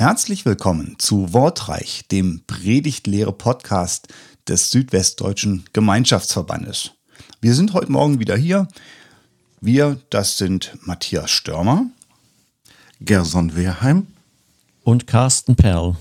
Herzlich willkommen zu Wortreich, dem Predigtlehre-Podcast des Südwestdeutschen Gemeinschaftsverbandes. Wir sind heute Morgen wieder hier. Wir, das sind Matthias Störmer, Gerson Wehrheim und Carsten Perl.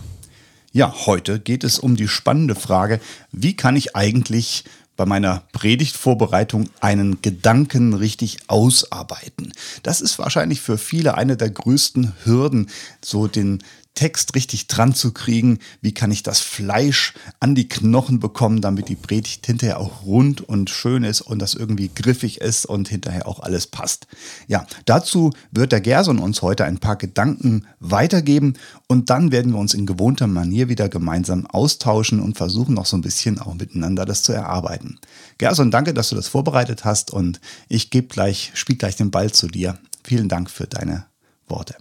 Ja, heute geht es um die spannende Frage, wie kann ich eigentlich bei meiner Predigtvorbereitung einen Gedanken richtig ausarbeiten. Das ist wahrscheinlich für viele eine der größten Hürden, so den Text richtig dran zu kriegen. Wie kann ich das Fleisch an die Knochen bekommen, damit die Predigt hinterher auch rund und schön ist und das irgendwie griffig ist und hinterher auch alles passt. Ja, dazu wird der Gerson uns heute ein paar Gedanken weitergeben und dann werden wir uns in gewohnter Manier wieder gemeinsam austauschen und versuchen noch so ein bisschen auch miteinander das zu erarbeiten. Gerson, danke, dass du das vorbereitet hast und ich gebe gleich, spiel gleich den Ball zu dir. Vielen Dank für deine Worte.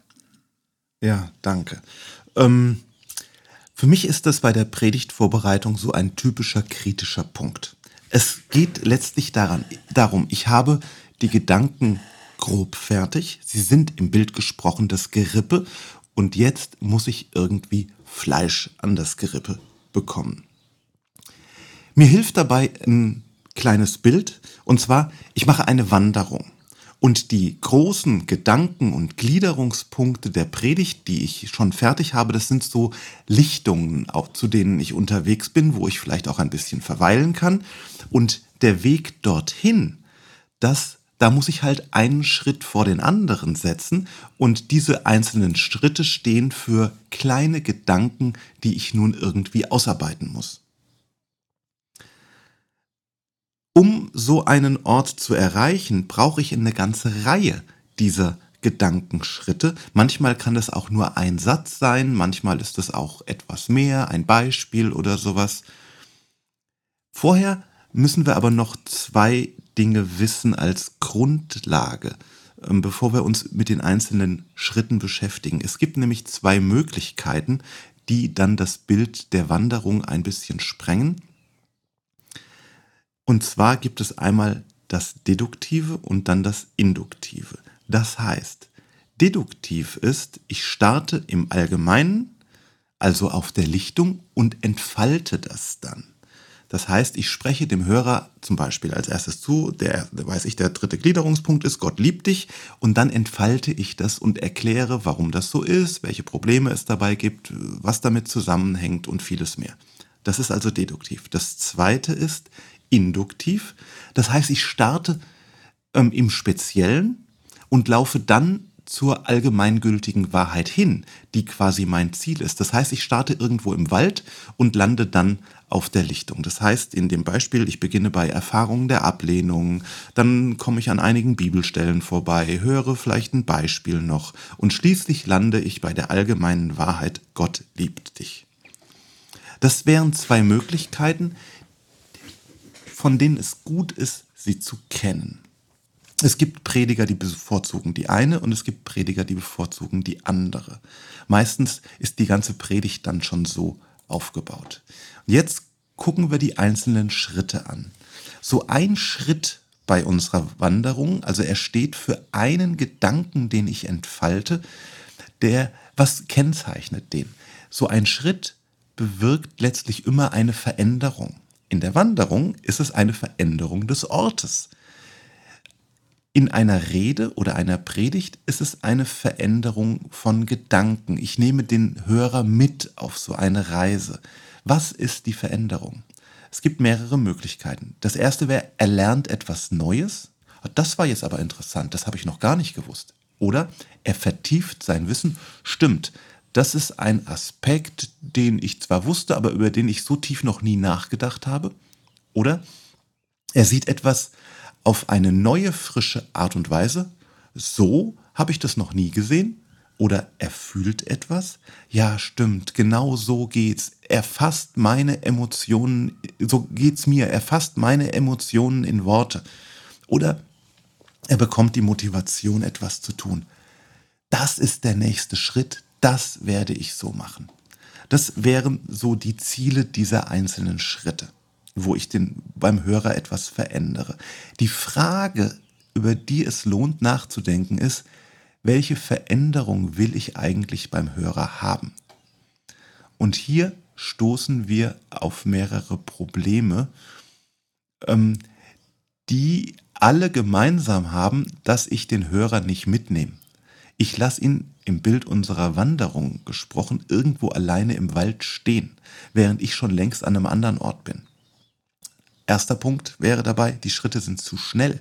Ja, danke. Ähm, für mich ist das bei der Predigtvorbereitung so ein typischer kritischer Punkt. Es geht letztlich daran, darum, ich habe die Gedanken grob fertig, sie sind im Bild gesprochen das Gerippe und jetzt muss ich irgendwie Fleisch an das Gerippe bekommen. Mir hilft dabei ein kleines Bild und zwar, ich mache eine Wanderung. Und die großen Gedanken und Gliederungspunkte der Predigt, die ich schon fertig habe, das sind so Lichtungen, auch zu denen ich unterwegs bin, wo ich vielleicht auch ein bisschen verweilen kann. Und der Weg dorthin, das, da muss ich halt einen Schritt vor den anderen setzen. Und diese einzelnen Schritte stehen für kleine Gedanken, die ich nun irgendwie ausarbeiten muss. Um so einen Ort zu erreichen, brauche ich eine ganze Reihe dieser Gedankenschritte. Manchmal kann es auch nur ein Satz sein, manchmal ist es auch etwas mehr, ein Beispiel oder sowas. Vorher müssen wir aber noch zwei Dinge wissen als Grundlage, ähm, bevor wir uns mit den einzelnen Schritten beschäftigen. Es gibt nämlich zwei Möglichkeiten, die dann das Bild der Wanderung ein bisschen sprengen. Und zwar gibt es einmal das Deduktive und dann das Induktive. Das heißt, deduktiv ist, ich starte im Allgemeinen, also auf der Lichtung und entfalte das dann. Das heißt, ich spreche dem Hörer zum Beispiel als erstes zu, der, weiß ich, der dritte Gliederungspunkt ist, Gott liebt dich, und dann entfalte ich das und erkläre, warum das so ist, welche Probleme es dabei gibt, was damit zusammenhängt und vieles mehr. Das ist also deduktiv. Das zweite ist, induktiv. Das heißt, ich starte ähm, im Speziellen und laufe dann zur allgemeingültigen Wahrheit hin, die quasi mein Ziel ist. Das heißt, ich starte irgendwo im Wald und lande dann auf der Lichtung. Das heißt, in dem Beispiel, ich beginne bei Erfahrungen der Ablehnung, dann komme ich an einigen Bibelstellen vorbei, höre vielleicht ein Beispiel noch und schließlich lande ich bei der allgemeinen Wahrheit, Gott liebt dich. Das wären zwei Möglichkeiten, von denen es gut ist, sie zu kennen. Es gibt Prediger, die bevorzugen die eine und es gibt Prediger, die bevorzugen die andere. Meistens ist die ganze Predigt dann schon so aufgebaut. Und jetzt gucken wir die einzelnen Schritte an. So ein Schritt bei unserer Wanderung, also er steht für einen Gedanken, den ich entfalte, der, was kennzeichnet den? So ein Schritt bewirkt letztlich immer eine Veränderung. In der Wanderung ist es eine Veränderung des Ortes. In einer Rede oder einer Predigt ist es eine Veränderung von Gedanken. Ich nehme den Hörer mit auf so eine Reise. Was ist die Veränderung? Es gibt mehrere Möglichkeiten. Das erste wäre, er lernt etwas Neues. Das war jetzt aber interessant, das habe ich noch gar nicht gewusst. Oder er vertieft sein Wissen. Stimmt, das ist ein Aspekt, den ich zwar wusste, aber über den ich so tief noch nie nachgedacht habe. Oder er sieht etwas auf eine neue, frische Art und Weise. So habe ich das noch nie gesehen. Oder er fühlt etwas. Ja, stimmt, genau so geht's. Er fasst meine Emotionen, so geht's mir. Er fasst meine Emotionen in Worte. Oder er bekommt die Motivation, etwas zu tun. Das ist der nächste Schritt, das werde ich so machen. Das wären so die Ziele dieser einzelnen Schritte, wo ich den, beim Hörer etwas verändere. Die Frage, über die es lohnt nachzudenken, ist, welche Veränderung will ich eigentlich beim Hörer haben? Und hier stoßen wir auf mehrere Probleme, ähm, die alle gemeinsam haben, dass ich den Hörer nicht mitnehme. Ich lasse ihn im Bild unserer Wanderung gesprochen irgendwo alleine im Wald stehen, während ich schon längst an einem anderen Ort bin. Erster Punkt wäre dabei, die Schritte sind zu schnell.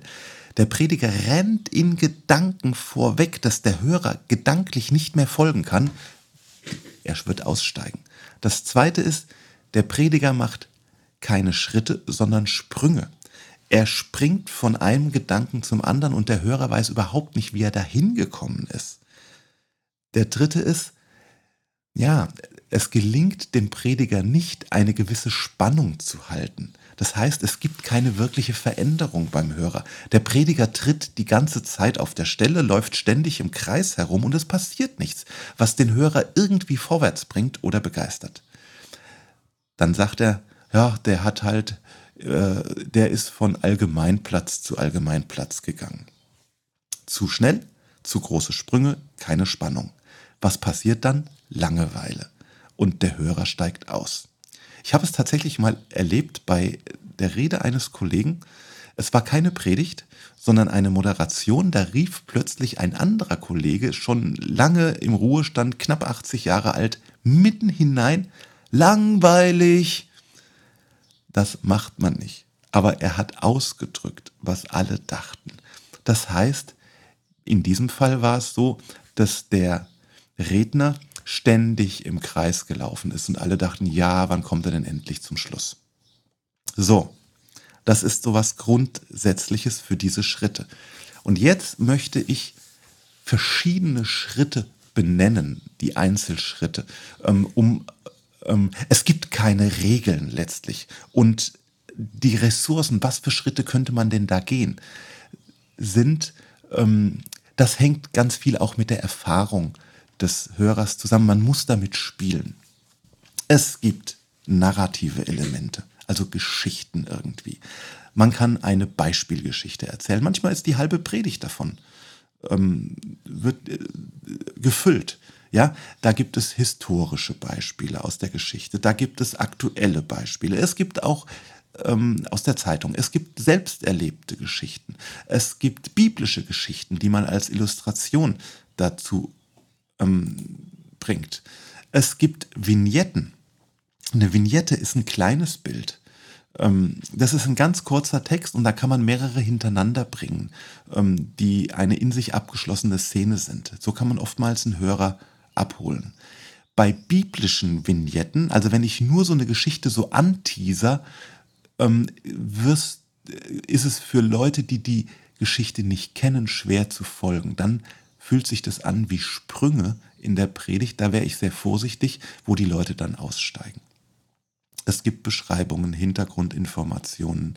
Der Prediger rennt in Gedanken vorweg, dass der Hörer gedanklich nicht mehr folgen kann. Er wird aussteigen. Das zweite ist, der Prediger macht keine Schritte, sondern Sprünge. Er springt von einem Gedanken zum anderen und der Hörer weiß überhaupt nicht, wie er dahin gekommen ist. Der dritte ist, ja, es gelingt dem Prediger nicht, eine gewisse Spannung zu halten. Das heißt, es gibt keine wirkliche Veränderung beim Hörer. Der Prediger tritt die ganze Zeit auf der Stelle, läuft ständig im Kreis herum und es passiert nichts, was den Hörer irgendwie vorwärts bringt oder begeistert. Dann sagt er, ja, der hat halt, äh, der ist von Allgemeinplatz zu Allgemeinplatz gegangen. Zu schnell, zu große Sprünge, keine Spannung. Was passiert dann? Langeweile. Und der Hörer steigt aus. Ich habe es tatsächlich mal erlebt bei der Rede eines Kollegen. Es war keine Predigt, sondern eine Moderation. Da rief plötzlich ein anderer Kollege, schon lange im Ruhestand, knapp 80 Jahre alt, mitten hinein, langweilig. Das macht man nicht. Aber er hat ausgedrückt, was alle dachten. Das heißt, in diesem Fall war es so, dass der Redner ständig im Kreis gelaufen ist und alle dachten, ja, wann kommt er denn endlich zum Schluss? So, das ist so was Grundsätzliches für diese Schritte. Und jetzt möchte ich verschiedene Schritte benennen, die Einzelschritte, ähm, um ähm, es gibt keine Regeln letztlich. Und die Ressourcen, was für Schritte könnte man denn da gehen, sind, ähm, das hängt ganz viel auch mit der Erfahrung des Hörers zusammen. Man muss damit spielen. Es gibt narrative Elemente, also Geschichten irgendwie. Man kann eine Beispielgeschichte erzählen. Manchmal ist die halbe Predigt davon ähm, wird äh, gefüllt. Ja, da gibt es historische Beispiele aus der Geschichte, da gibt es aktuelle Beispiele. Es gibt auch ähm, aus der Zeitung. Es gibt selbst erlebte Geschichten. Es gibt biblische Geschichten, die man als Illustration dazu ähm, bringt. Es gibt Vignetten. Eine Vignette ist ein kleines Bild. Ähm, das ist ein ganz kurzer Text und da kann man mehrere hintereinander bringen, ähm, die eine in sich abgeschlossene Szene sind. So kann man oftmals einen Hörer abholen. Bei biblischen Vignetten, also wenn ich nur so eine Geschichte so anteaser, ähm, wirst, ist es für Leute, die die Geschichte nicht kennen, schwer zu folgen. Dann fühlt sich das an wie Sprünge in der Predigt. Da wäre ich sehr vorsichtig, wo die Leute dann aussteigen. Es gibt Beschreibungen, Hintergrundinformationen.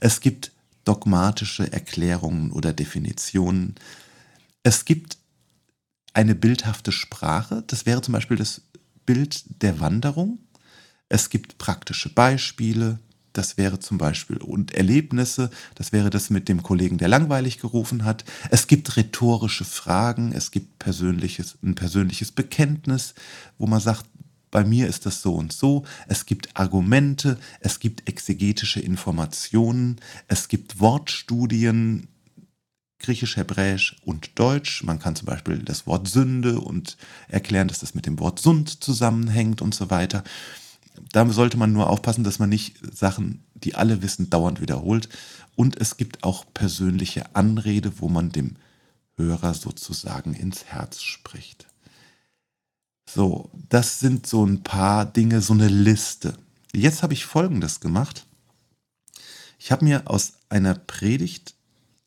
Es gibt dogmatische Erklärungen oder Definitionen. Es gibt eine bildhafte Sprache. Das wäre zum Beispiel das Bild der Wanderung. Es gibt praktische Beispiele, das wäre zum Beispiel, und Erlebnisse, das wäre das mit dem Kollegen, der langweilig gerufen hat. Es gibt rhetorische Fragen, es gibt persönliches, ein persönliches Bekenntnis, wo man sagt, bei mir ist das so und so. Es gibt Argumente, es gibt exegetische Informationen, es gibt Wortstudien, Griechisch, Hebräisch und Deutsch. Man kann zum Beispiel das Wort Sünde und erklären, dass das mit dem Wort Sund zusammenhängt und so weiter da sollte man nur aufpassen, dass man nicht Sachen, die alle wissen, dauernd wiederholt. Und es gibt auch persönliche Anrede, wo man dem Hörer sozusagen ins Herz spricht. So, das sind so ein paar Dinge, so eine Liste. Jetzt habe ich Folgendes gemacht. Ich habe mir aus einer Predigt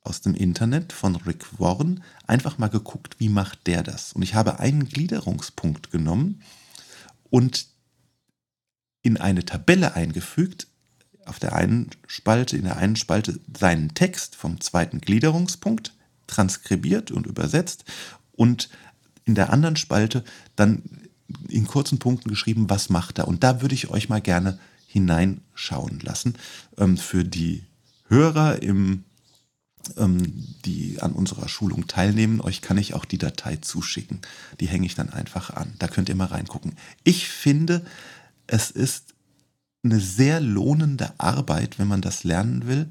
aus dem Internet von Rick Warren einfach mal geguckt, wie macht der das. Und ich habe einen Gliederungspunkt genommen und in eine Tabelle eingefügt, auf der einen Spalte, in der einen Spalte seinen Text vom zweiten Gliederungspunkt transkribiert und übersetzt und in der anderen Spalte dann in kurzen Punkten geschrieben, was macht er. Und da würde ich euch mal gerne hineinschauen lassen. Ähm, für die Hörer im ähm, die an unserer Schulung teilnehmen, euch kann ich auch die Datei zuschicken. Die hänge ich dann einfach an. Da könnt ihr mal reingucken. Ich finde, es ist eine sehr lohnende Arbeit, wenn man das lernen will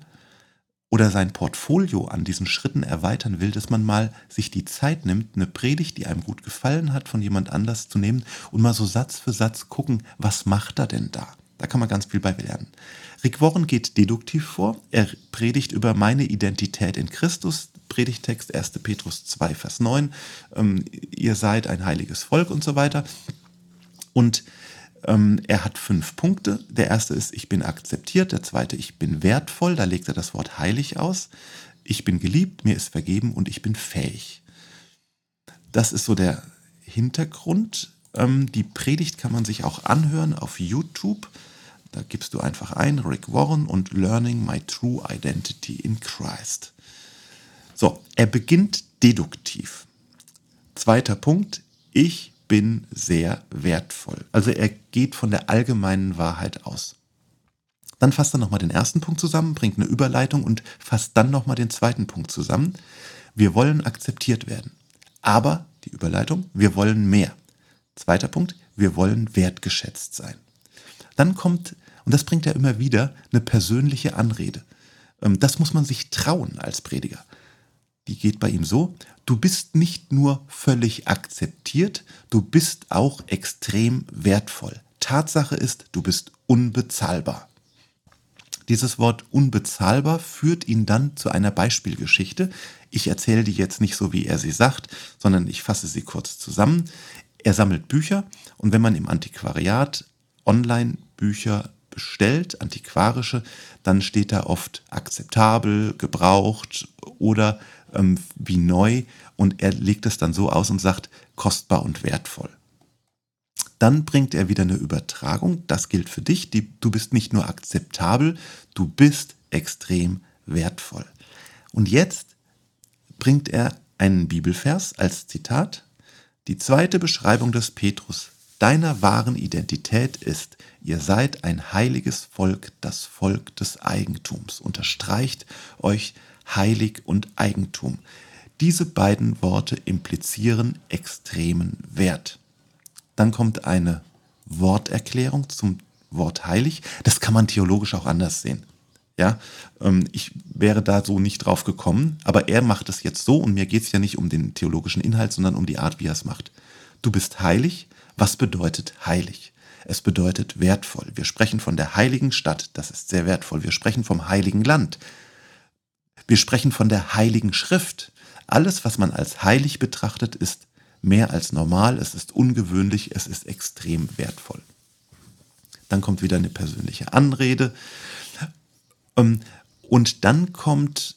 oder sein Portfolio an diesen Schritten erweitern will, dass man mal sich die Zeit nimmt, eine Predigt, die einem gut gefallen hat, von jemand anders zu nehmen und mal so Satz für Satz gucken, was macht er denn da? Da kann man ganz viel bei lernen. Rick Warren geht deduktiv vor. Er predigt über meine Identität in Christus. Predigtext 1. Petrus 2, Vers 9. Ähm, ihr seid ein heiliges Volk und so weiter. Und ähm, er hat fünf Punkte. Der erste ist, ich bin akzeptiert. Der zweite, ich bin wertvoll. Da legt er das Wort heilig aus. Ich bin geliebt, mir ist vergeben und ich bin fähig. Das ist so der Hintergrund. Ähm, die Predigt kann man sich auch anhören auf YouTube. Da gibst du einfach ein, Rick Warren und Learning My True Identity in Christ. So, er beginnt deduktiv. Zweiter Punkt, ich bin sehr wertvoll. Also er geht von der allgemeinen Wahrheit aus. Dann fasst er nochmal den ersten Punkt zusammen, bringt eine Überleitung und fasst dann nochmal den zweiten Punkt zusammen. Wir wollen akzeptiert werden. Aber, die Überleitung, wir wollen mehr. Zweiter Punkt, wir wollen wertgeschätzt sein. Dann kommt, und das bringt er immer wieder, eine persönliche Anrede. Ähm, das muss man sich trauen als Prediger. Die geht bei ihm so, du bist nicht nur völlig akzeptiert, du bist auch extrem wertvoll. Tatsache ist, du bist unbezahlbar. Dieses Wort unbezahlbar führt ihn dann zu einer Beispielgeschichte. Ich erzähle die jetzt nicht so, wie er sie sagt, sondern ich fasse sie kurz zusammen. Er sammelt Bücher und wenn man im Antiquariat Online-Bücher bestellt, antiquarische, dann steht da oft akzeptabel, gebraucht oder ähm, wie neu und er legt es dann so aus und sagt kostbar und wertvoll. Dann bringt er wieder eine Übertragung, das gilt für dich, die, du bist nicht nur akzeptabel, du bist extrem wertvoll. Und jetzt bringt er einen Bibelvers als Zitat. Die zweite Beschreibung des Petrus deiner wahren Identität ist, ihr seid ein heiliges Volk, das Volk des Eigentums. Unterstreicht euch heilig und Eigentum. Diese beiden Worte implizieren extremen Wert. Dann kommt eine Worterklärung zum Wort heilig. Das kann man theologisch auch anders sehen. Ja, ähm, ich wäre da so nicht drauf gekommen, aber er macht es jetzt so und mir geht es ja nicht um den theologischen Inhalt, sondern um die Art, wie er es macht. Du bist heilig. Was bedeutet heilig? Es bedeutet wertvoll. Wir sprechen von der heiligen Stadt, das ist sehr wertvoll. Wir sprechen vom heiligen Land, wir sprechen von der heiligen Schrift. Alles, was man als heilig betrachtet, ist mehr als normal, es ist ungewöhnlich, es ist extrem wertvoll. Dann kommt wieder eine persönliche Anrede. Ähm, und dann kommt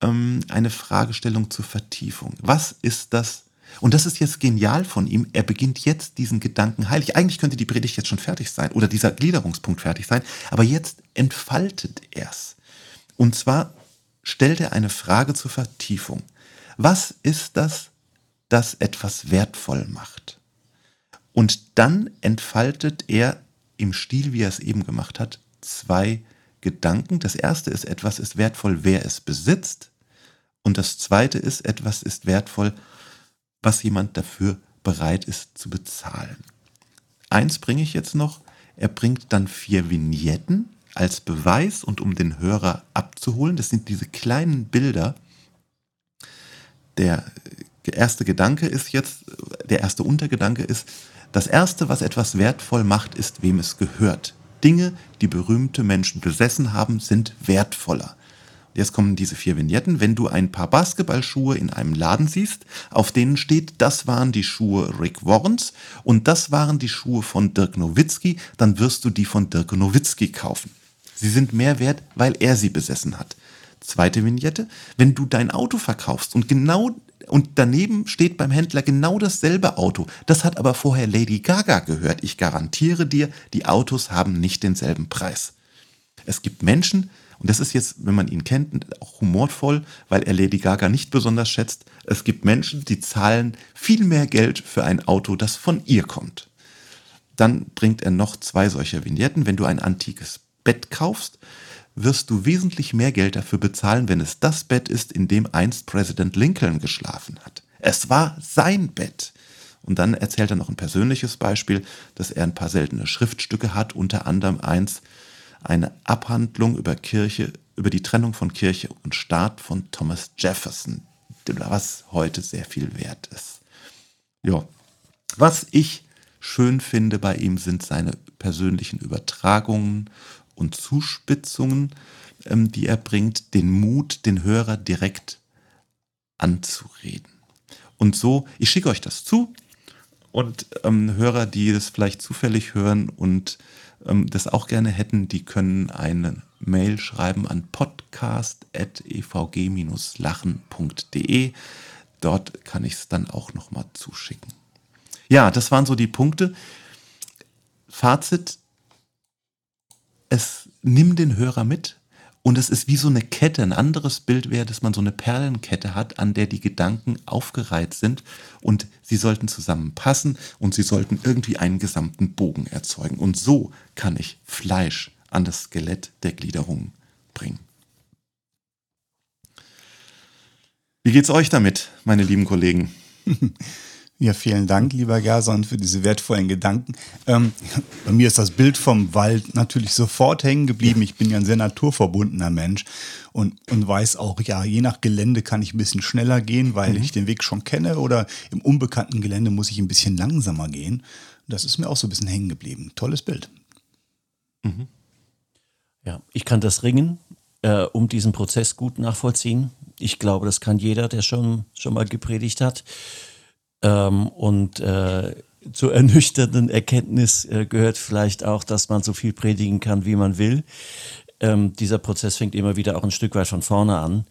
ähm, eine Fragestellung zur Vertiefung. Was ist das? Und das ist jetzt genial von ihm. Er beginnt jetzt diesen Gedanken heilig. Eigentlich könnte die Predigt jetzt schon fertig sein oder dieser Gliederungspunkt fertig sein, aber jetzt entfaltet er es. Und zwar stellt er eine Frage zur Vertiefung. Was ist das, das etwas wertvoll macht? Und dann entfaltet er im Stil, wie er es eben gemacht hat, zwei Gedanken. Das erste ist, etwas ist wertvoll, wer es besitzt. Und das zweite ist, etwas ist wertvoll, was jemand dafür bereit ist zu bezahlen. Eins bringe ich jetzt noch. Er bringt dann vier Vignetten als Beweis und um den Hörer abzuholen. Das sind diese kleinen Bilder. Der erste Gedanke ist jetzt, der erste Untergedanke ist, das erste, was etwas wertvoll macht, ist, wem es gehört. Dinge, die berühmte Menschen besessen haben, sind wertvoller. Jetzt kommen diese vier Vignetten. Wenn du ein paar Basketballschuhe in einem Laden siehst, auf denen steht, das waren die Schuhe Rick Warrens und das waren die Schuhe von Dirk Nowitzki, dann wirst du die von Dirk Nowitzki kaufen. Sie sind mehr wert, weil er sie besessen hat. Zweite Vignette, wenn du dein Auto verkaufst und genau und daneben steht beim Händler genau dasselbe Auto. Das hat aber vorher Lady Gaga gehört. Ich garantiere dir, die Autos haben nicht denselben Preis. Es gibt Menschen, und das ist jetzt, wenn man ihn kennt, auch humorvoll, weil er Lady Gaga nicht besonders schätzt. Es gibt Menschen, die zahlen viel mehr Geld für ein Auto, das von ihr kommt. Dann bringt er noch zwei solcher Vignetten. Wenn du ein antikes Bett kaufst, wirst du wesentlich mehr Geld dafür bezahlen, wenn es das Bett ist, in dem einst Präsident Lincoln geschlafen hat. Es war sein Bett. Und dann erzählt er noch ein persönliches Beispiel, dass er ein paar seltene Schriftstücke hat, unter anderem eins, eine Abhandlung über Kirche, über die Trennung von Kirche und Staat von Thomas Jefferson, was heute sehr viel wert ist. Ja, was ich schön finde bei ihm sind seine persönlichen Übertragungen und Zuspitzungen, ähm, die er bringt, den Mut, den Hörer direkt anzureden. Und so, ich schicke euch das zu und ähm, Hörer, die das vielleicht zufällig hören und ähm, das auch gerne hätten, die können eine Mail schreiben an podcast.evg-lachen.de. Dort kann ich es dann auch nochmal zuschicken. Ja, das waren so die Punkte. Fazit, es nimm den Hörer mit, und es ist wie so eine Kette. Ein anderes Bild wäre, dass man so eine Perlenkette hat, an der die Gedanken aufgereiht sind und sie sollten zusammenpassen und sie sollten irgendwie einen gesamten Bogen erzeugen. Und so kann ich Fleisch an das Skelett der Gliederung bringen. Wie geht's euch damit, meine lieben Kollegen? Ja, vielen Dank, lieber Gerson, für diese wertvollen Gedanken. Ähm, bei mir ist das Bild vom Wald natürlich sofort hängen geblieben. Ich bin ja ein sehr naturverbundener Mensch und, und weiß auch, ja, je nach Gelände kann ich ein bisschen schneller gehen, weil mhm. ich den Weg schon kenne oder im unbekannten Gelände muss ich ein bisschen langsamer gehen. Das ist mir auch so ein bisschen hängen geblieben. Tolles Bild. Mhm. Ja, ich kann das Ringen äh, um diesen Prozess gut nachvollziehen. Ich glaube, das kann jeder, der schon, schon mal gepredigt hat. Ähm, und äh, zur ernüchternden Erkenntnis äh, gehört vielleicht auch, dass man so viel predigen kann, wie man will. Ähm, dieser Prozess fängt immer wieder auch ein Stück weit von vorne an.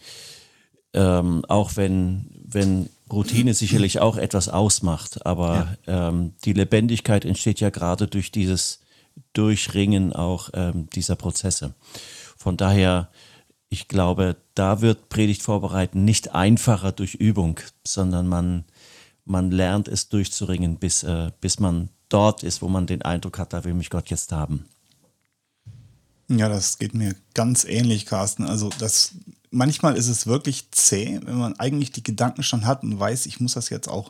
Ähm, auch wenn, wenn Routine sicherlich auch etwas ausmacht, aber ja. ähm, die Lebendigkeit entsteht ja gerade durch dieses Durchringen auch ähm, dieser Prozesse. Von daher, ich glaube, da wird Predigt vorbereiten nicht einfacher durch Übung, sondern man man lernt es durchzuringen, bis, äh, bis man dort ist, wo man den Eindruck hat, da will mich Gott jetzt haben. Ja, das geht mir ganz ähnlich, Carsten. Also das manchmal ist es wirklich zäh, wenn man eigentlich die Gedanken schon hat und weiß, ich muss das jetzt auch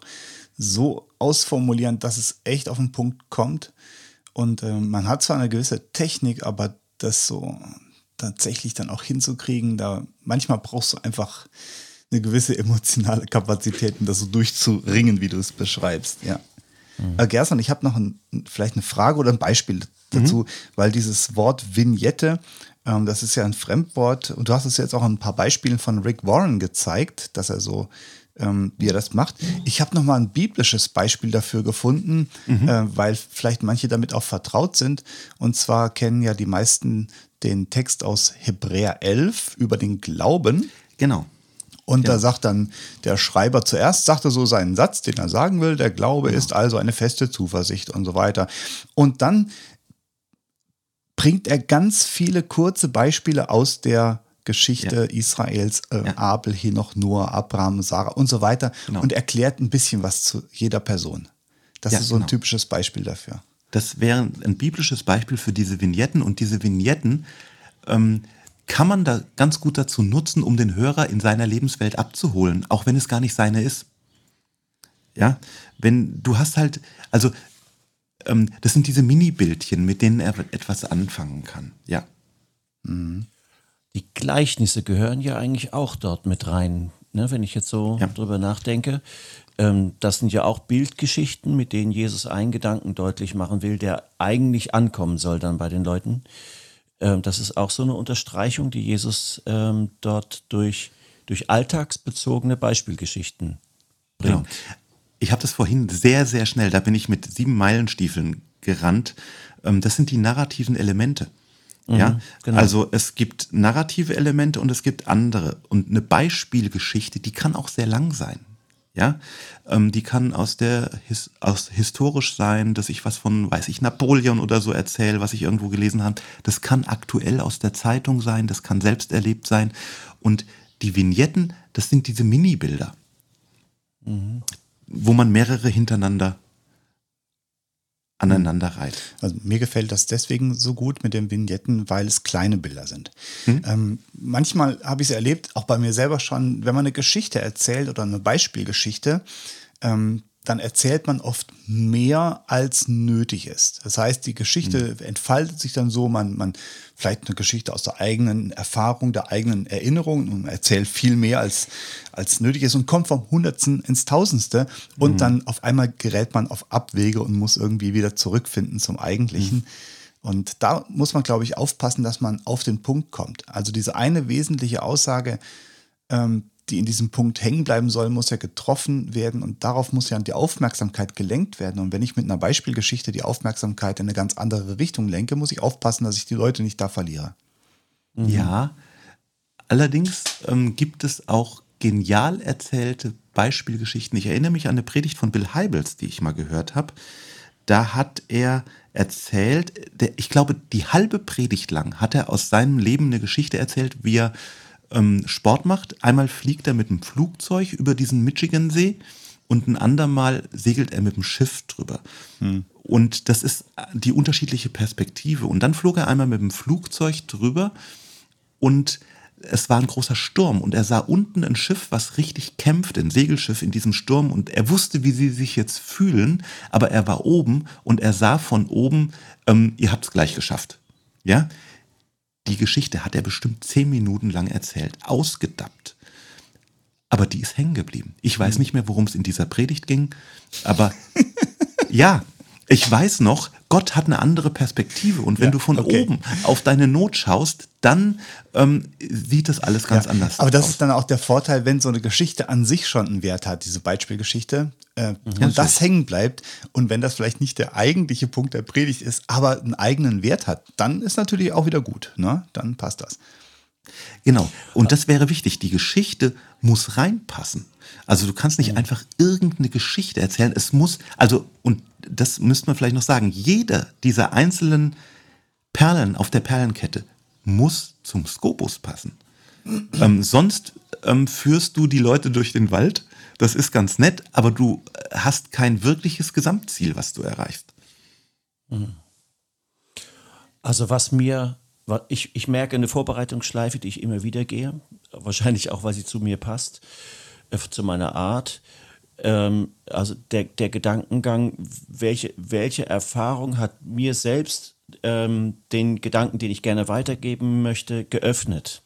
so ausformulieren, dass es echt auf den Punkt kommt. Und äh, man hat zwar eine gewisse Technik, aber das so tatsächlich dann auch hinzukriegen, da manchmal brauchst du einfach eine gewisse emotionale Kapazität, um das so durchzuringen, wie du es beschreibst. Ja. Mhm. Äh, Gerson, ich habe noch ein, vielleicht eine Frage oder ein Beispiel dazu, mhm. weil dieses Wort Vignette, ähm, das ist ja ein Fremdwort und du hast es jetzt auch ein paar Beispielen von Rick Warren gezeigt, dass er so ähm, wie er das macht. Ich habe noch mal ein biblisches Beispiel dafür gefunden, mhm. äh, weil vielleicht manche damit auch vertraut sind. Und zwar kennen ja die meisten den Text aus Hebräer 11 über den Glauben. Genau. Und ja. da sagt dann der Schreiber zuerst, sagte so seinen Satz, den er sagen will, der Glaube ja. ist also eine feste Zuversicht und so weiter. Und dann bringt er ganz viele kurze Beispiele aus der Geschichte ja. Israels, äh. Abel, Henoch, Noah, Abraham, Sarah und so weiter genau. und erklärt ein bisschen was zu jeder Person. Das ist so genau. ein typisches Beispiel dafür. Das wäre ein biblisches Beispiel für diese Vignetten und diese Vignetten ähm, kann man da ganz gut dazu nutzen, um den Hörer in seiner Lebenswelt abzuholen, auch wenn es gar nicht seine ist. Ja, wenn du hast halt, also ähm, das sind diese Mini-Bildchen, mit denen er etwas anfangen kann. Ja. Mhm. Die Gleichnisse gehören ja eigentlich auch dort mit rein, ne, wenn ich jetzt so ja. drüber nachdenke. Ähm, das sind ja auch Bildgeschichten, mit denen Jesus einen Gedanken deutlich machen will, der eigentlich ankommen soll dann bei den Leuten. Ähm, das ist auch so eine Unterstreichung, die Jesus ähm, dort durch, durch alltagsbezogene Beispielgeschichten bringt. Genau. Ich habe das vorhin sehr, sehr schnell, da bin ich mit sieben Meilenstiefeln gerannt. Ähm, das sind die narrativen Elemente. Mhm, ja, genau. also es gibt narrative Elemente und es gibt andere. Und eine Beispielgeschichte, die kann auch sehr lang sein. Ja, ähm, die kann aus der his, aus historisch sein, dass ich was von, weiß ich, Napoleon oder so erzähle, was ich irgendwo gelesen habe. Das kann aktuell aus der Zeitung sein, das kann selbst erlebt sein. Und die Vignetten, das sind diese Mini-Bilder, mhm. wo man mehrere hintereinander aneinander reiht. Also mir gefällt das deswegen so gut mit den Vignetten, weil es kleine Bilder sind. Mhm. Ähm, manchmal habe ich es erlebt, auch bei mir selber schon, wenn man eine Geschichte erzählt oder eine Beispielgeschichte, ähm, dann erzählt man oft mehr als nötig ist. Das heißt, die Geschichte mhm. entfaltet sich dann so, man, man vielleicht eine Geschichte aus der eigenen Erfahrung, der eigenen Erinnerung und erzählt viel mehr als, als nötig ist und kommt vom Hundertsten ins Tausendste und mhm. dann auf einmal gerät man auf Abwege und muss irgendwie wieder zurückfinden zum Eigentlichen. Mhm. Und da muss man, glaube ich, aufpassen, dass man auf den Punkt kommt. Also diese eine wesentliche Aussage, ähm, die in diesem Punkt hängen bleiben soll, muss ja getroffen werden und darauf muss ja die Aufmerksamkeit gelenkt werden. Und wenn ich mit einer Beispielgeschichte die Aufmerksamkeit in eine ganz andere Richtung lenke, muss ich aufpassen, dass ich die Leute nicht da verliere. Mhm. Ja, allerdings ähm, gibt es auch genial erzählte Beispielgeschichten. Ich erinnere mich an eine Predigt von Bill Heibels, die ich mal gehört habe. Da hat er erzählt, der, ich glaube, die halbe Predigt lang hat er aus seinem Leben eine Geschichte erzählt, wie er ähm, Sport macht. Einmal fliegt er mit dem Flugzeug über diesen Michigansee und ein andermal segelt er mit dem Schiff drüber. Hm. Und das ist die unterschiedliche Perspektive. Und dann flog er einmal mit dem Flugzeug drüber und es war ein großer Sturm und er sah unten ein Schiff, was richtig kämpft, ein Segelschiff in diesem Sturm und er wusste, wie sie sich jetzt fühlen, aber er war oben und er sah von oben, ähm, ihr habt es gleich geschafft. Ja, die Geschichte hat er bestimmt zehn Minuten lang erzählt, ausgedappt. Aber die ist hängen geblieben. Ich weiß nicht mehr, worum es in dieser Predigt ging, aber ja, ich weiß noch, Gott hat eine andere Perspektive und wenn ja, du von okay. oben auf deine Not schaust, dann ähm, sieht das alles ganz ja, anders aber aus. Aber das ist dann auch der Vorteil, wenn so eine Geschichte an sich schon einen Wert hat, diese Beispielgeschichte, äh, mhm. und das hängen bleibt und wenn das vielleicht nicht der eigentliche Punkt der Predigt ist, aber einen eigenen Wert hat, dann ist natürlich auch wieder gut. Ne? Dann passt das. Genau. Und das wäre wichtig. Die Geschichte muss reinpassen. Also du kannst nicht mhm. einfach irgendeine Geschichte erzählen. Es muss, also, und das müsste man vielleicht noch sagen, jeder dieser einzelnen Perlen auf der Perlenkette muss zum Skopus passen. Ähm, sonst ähm, führst du die Leute durch den Wald. Das ist ganz nett, aber du hast kein wirkliches Gesamtziel, was du erreichst. Mhm. Also was mir ich, ich merke eine Vorbereitungsschleife, die ich immer wieder gehe, wahrscheinlich auch, weil sie zu mir passt, äh, zu meiner Art. Ähm, also der, der Gedankengang, welche, welche Erfahrung hat mir selbst ähm, den Gedanken, den ich gerne weitergeben möchte, geöffnet?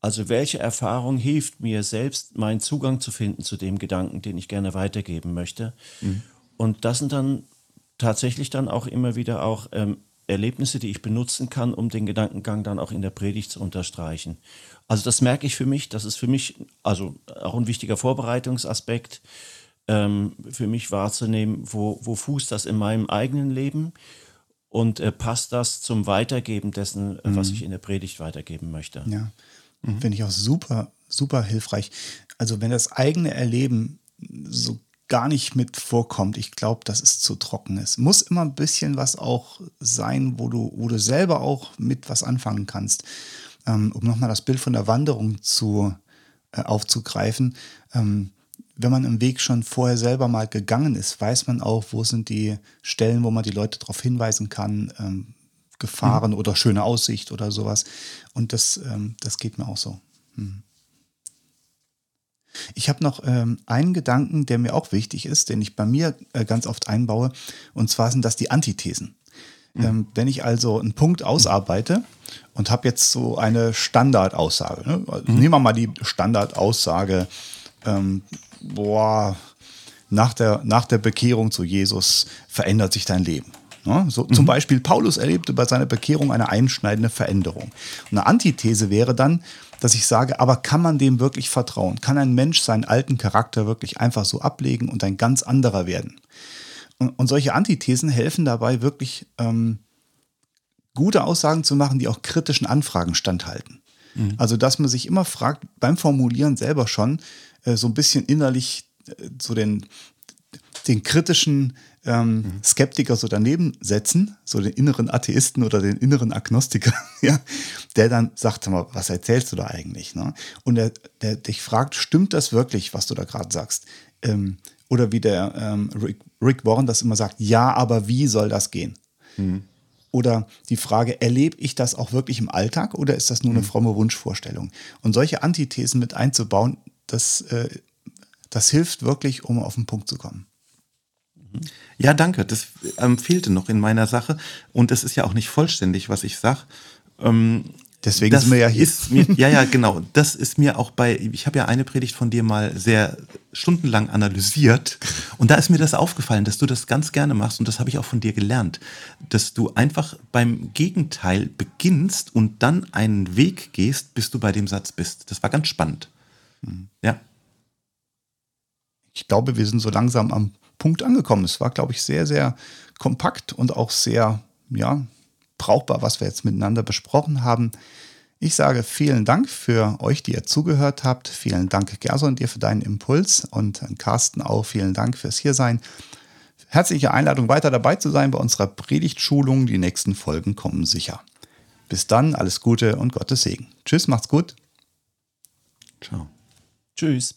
Also welche Erfahrung hilft mir selbst, meinen Zugang zu finden zu dem Gedanken, den ich gerne weitergeben möchte? Mhm. Und das sind dann tatsächlich dann auch immer wieder auch ähm, Erlebnisse, die ich benutzen kann, um den Gedankengang dann auch in der Predigt zu unterstreichen. Also das merke ich für mich, das ist für mich also auch ein wichtiger Vorbereitungsaspekt, ähm, für mich wahrzunehmen, wo, wo fußt das in meinem eigenen Leben und äh, passt das zum Weitergeben dessen, mhm. was ich in der Predigt weitergeben möchte. Ja, mhm. finde ich auch super, super hilfreich. Also wenn das eigene Erleben so gar nicht mit vorkommt. Ich glaube, dass es zu trocken ist. Muss immer ein bisschen was auch sein, wo du, wo du selber auch mit was anfangen kannst. Ähm, um nochmal das Bild von der Wanderung zu, äh, aufzugreifen. Ähm, wenn man im Weg schon vorher selber mal gegangen ist, weiß man auch, wo sind die Stellen, wo man die Leute darauf hinweisen kann, ähm, Gefahren mhm. oder schöne Aussicht oder sowas. Und das, ähm, das geht mir auch so. Mhm. Ich habe noch ähm, einen Gedanken, der mir auch wichtig ist, den ich bei mir äh, ganz oft einbaue, und zwar sind das die Antithesen. Mhm. Ähm, wenn ich also einen Punkt ausarbeite und habe jetzt so eine Standardaussage, ne? also mhm. nehmen wir mal die Standardaussage, ähm, boah, nach der, nach der Bekehrung zu Jesus verändert sich dein Leben. Ne? So, mhm. Zum Beispiel, Paulus erlebte bei seiner Bekehrung eine einschneidende Veränderung. eine Antithese wäre dann, dass ich sage, aber kann man dem wirklich vertrauen? Kann ein Mensch seinen alten Charakter wirklich einfach so ablegen und ein ganz anderer werden? Und, und solche Antithesen helfen dabei, wirklich ähm, gute Aussagen zu machen, die auch kritischen Anfragen standhalten. Mhm. Also, dass man sich immer fragt, beim Formulieren selber schon, äh, so ein bisschen innerlich äh, so den, den kritischen ähm, mhm. Skeptiker so daneben setzen, so den inneren Atheisten oder den inneren Agnostiker, ja, der dann sagt, mal, was erzählst du da eigentlich? Ne? Und der, der dich fragt, stimmt das wirklich, was du da gerade sagst? Ähm, Oder wie der ähm, Rick, Rick Warren das immer sagt, ja, aber wie soll das gehen? Mhm. Oder die Frage, erlebe ich das auch wirklich im Alltag oder ist das nur eine mhm. fromme Wunschvorstellung? Und solche Antithesen mit einzubauen, das, äh, das hilft wirklich, um auf den Punkt zu kommen. Ja, danke. Das ähm, fehlte noch in meiner Sache. Und es ist ja auch nicht vollständig, was ich sage. Ähm, Deswegen das sind wir ja hier. Ist mir, ja, ja, genau. Das ist mir auch bei, ich habe ja eine Predigt von dir mal sehr stundenlang analysiert und da ist mir das aufgefallen, dass du das ganz gerne machst und das habe ich auch von dir gelernt, dass du einfach beim Gegenteil beginnst und dann einen Weg gehst, bis du bei dem Satz bist. Das war ganz spannend. Mhm. Ja. Ich glaube, wir sind so langsam am Punkt angekommen. Es war, glaube ich, sehr, sehr kompakt und auch sehr, ja, brauchbar, was wir jetzt miteinander besprochen haben. Ich sage vielen Dank für euch, die ihr zugehört habt. Vielen Dank, Gerson, dir für deinen Impuls und Carsten auch vielen Dank fürs Hiersein. Herzliche Einladung, weiter dabei zu sein bei unserer Predigtschulung. Die nächsten Folgen kommen sicher. Bis dann, alles Gute und Gottes Segen. Tschüss, macht's gut. Ciao. Tschüss.